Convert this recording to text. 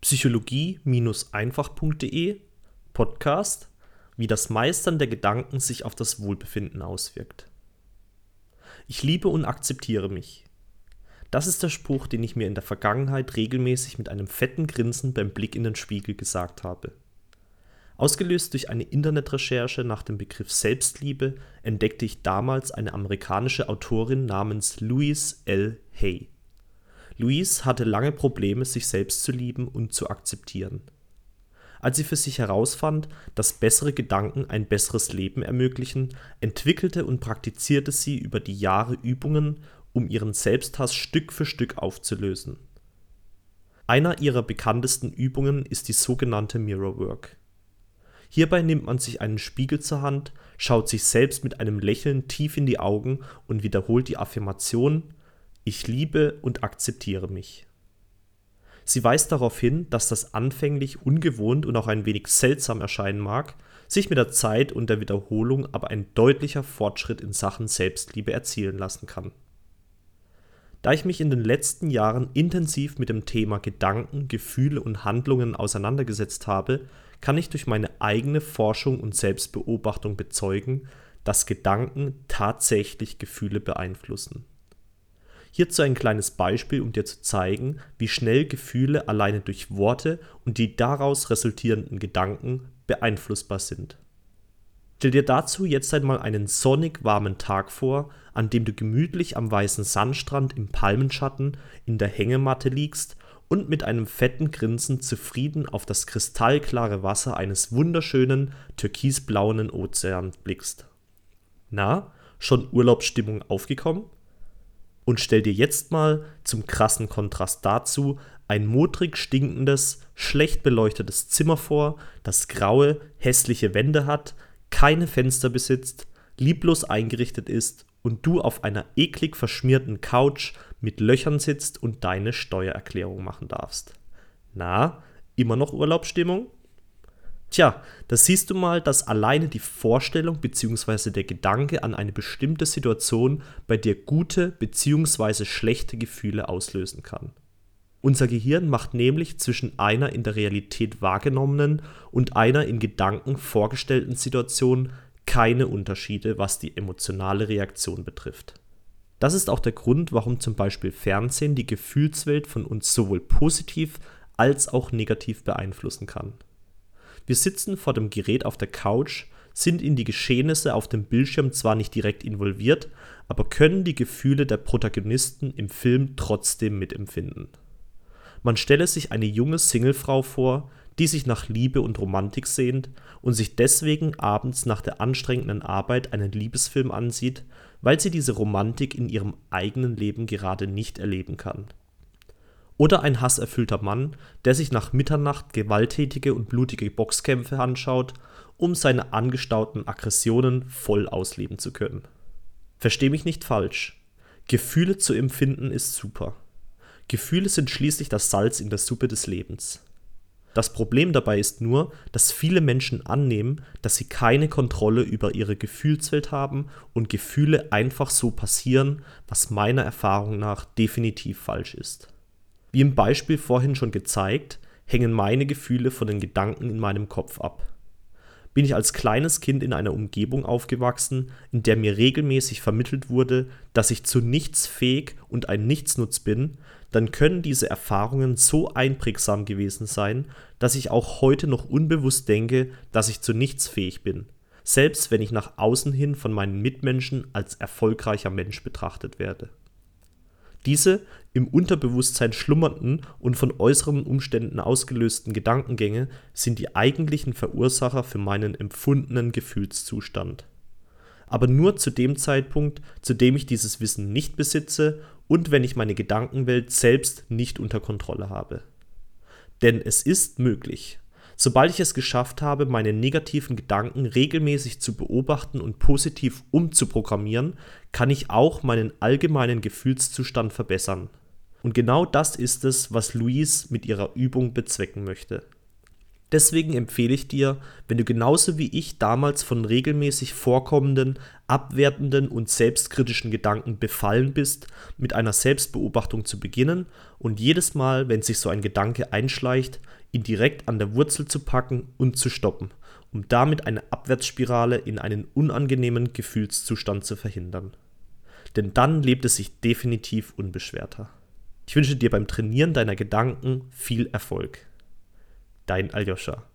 psychologie-einfach.de Podcast, wie das Meistern der Gedanken sich auf das Wohlbefinden auswirkt. Ich liebe und akzeptiere mich. Das ist der Spruch, den ich mir in der Vergangenheit regelmäßig mit einem fetten Grinsen beim Blick in den Spiegel gesagt habe. Ausgelöst durch eine Internetrecherche nach dem Begriff Selbstliebe entdeckte ich damals eine amerikanische Autorin namens Louise L. Hay. Louise hatte lange Probleme, sich selbst zu lieben und zu akzeptieren. Als sie für sich herausfand, dass bessere Gedanken ein besseres Leben ermöglichen, entwickelte und praktizierte sie über die Jahre Übungen, um ihren Selbsthass Stück für Stück aufzulösen. Einer ihrer bekanntesten Übungen ist die sogenannte Mirror Work. Hierbei nimmt man sich einen Spiegel zur Hand, schaut sich selbst mit einem Lächeln tief in die Augen und wiederholt die Affirmation Ich liebe und akzeptiere mich. Sie weist darauf hin, dass das anfänglich ungewohnt und auch ein wenig seltsam erscheinen mag, sich mit der Zeit und der Wiederholung aber ein deutlicher Fortschritt in Sachen Selbstliebe erzielen lassen kann. Da ich mich in den letzten Jahren intensiv mit dem Thema Gedanken, Gefühle und Handlungen auseinandergesetzt habe, kann ich durch meine eigene Forschung und Selbstbeobachtung bezeugen, dass Gedanken tatsächlich Gefühle beeinflussen. Hierzu ein kleines Beispiel, um dir zu zeigen, wie schnell Gefühle alleine durch Worte und die daraus resultierenden Gedanken beeinflussbar sind. Stell dir dazu jetzt einmal einen sonnig warmen Tag vor, an dem du gemütlich am weißen Sandstrand im Palmenschatten in der Hängematte liegst und mit einem fetten Grinsen zufrieden auf das kristallklare Wasser eines wunderschönen türkisblauen Ozeans blickst. Na, schon Urlaubsstimmung aufgekommen? Und stell dir jetzt mal zum krassen Kontrast dazu ein modrig stinkendes, schlecht beleuchtetes Zimmer vor, das graue, hässliche Wände hat, keine Fenster besitzt, lieblos eingerichtet ist und du auf einer eklig verschmierten Couch mit Löchern sitzt und deine Steuererklärung machen darfst. Na, immer noch Urlaubsstimmung? Tja, da siehst du mal, dass alleine die Vorstellung bzw. der Gedanke an eine bestimmte Situation bei dir gute bzw. schlechte Gefühle auslösen kann. Unser Gehirn macht nämlich zwischen einer in der Realität wahrgenommenen und einer in Gedanken vorgestellten Situation keine Unterschiede, was die emotionale Reaktion betrifft. Das ist auch der Grund, warum zum Beispiel Fernsehen die Gefühlswelt von uns sowohl positiv als auch negativ beeinflussen kann. Wir sitzen vor dem Gerät auf der Couch, sind in die Geschehnisse auf dem Bildschirm zwar nicht direkt involviert, aber können die Gefühle der Protagonisten im Film trotzdem mitempfinden. Man stelle sich eine junge Singlefrau vor, die sich nach Liebe und Romantik sehnt und sich deswegen abends nach der anstrengenden Arbeit einen Liebesfilm ansieht, weil sie diese Romantik in ihrem eigenen Leben gerade nicht erleben kann. Oder ein hasserfüllter Mann, der sich nach Mitternacht gewalttätige und blutige Boxkämpfe anschaut, um seine angestauten Aggressionen voll ausleben zu können. Versteh mich nicht falsch. Gefühle zu empfinden ist super. Gefühle sind schließlich das Salz in der Suppe des Lebens. Das Problem dabei ist nur, dass viele Menschen annehmen, dass sie keine Kontrolle über ihre Gefühlswelt haben und Gefühle einfach so passieren, was meiner Erfahrung nach definitiv falsch ist. Wie im Beispiel vorhin schon gezeigt, hängen meine Gefühle von den Gedanken in meinem Kopf ab. Bin ich als kleines Kind in einer Umgebung aufgewachsen, in der mir regelmäßig vermittelt wurde, dass ich zu nichts fähig und ein Nichtsnutz bin, dann können diese Erfahrungen so einprägsam gewesen sein, dass ich auch heute noch unbewusst denke, dass ich zu nichts fähig bin, selbst wenn ich nach außen hin von meinen Mitmenschen als erfolgreicher Mensch betrachtet werde. Diese im Unterbewusstsein schlummernden und von äußeren Umständen ausgelösten Gedankengänge sind die eigentlichen Verursacher für meinen empfundenen Gefühlszustand. Aber nur zu dem Zeitpunkt, zu dem ich dieses Wissen nicht besitze und wenn ich meine Gedankenwelt selbst nicht unter Kontrolle habe. Denn es ist möglich. Sobald ich es geschafft habe, meine negativen Gedanken regelmäßig zu beobachten und positiv umzuprogrammieren, kann ich auch meinen allgemeinen Gefühlszustand verbessern. Und genau das ist es, was Louise mit ihrer Übung bezwecken möchte. Deswegen empfehle ich dir, wenn du genauso wie ich damals von regelmäßig vorkommenden, abwertenden und selbstkritischen Gedanken befallen bist, mit einer Selbstbeobachtung zu beginnen und jedes Mal, wenn sich so ein Gedanke einschleicht, ihn direkt an der Wurzel zu packen und zu stoppen, um damit eine Abwärtsspirale in einen unangenehmen Gefühlszustand zu verhindern. Denn dann lebt es sich definitiv unbeschwerter. Ich wünsche dir beim Trainieren deiner Gedanken viel Erfolg. Dein Aljoscha.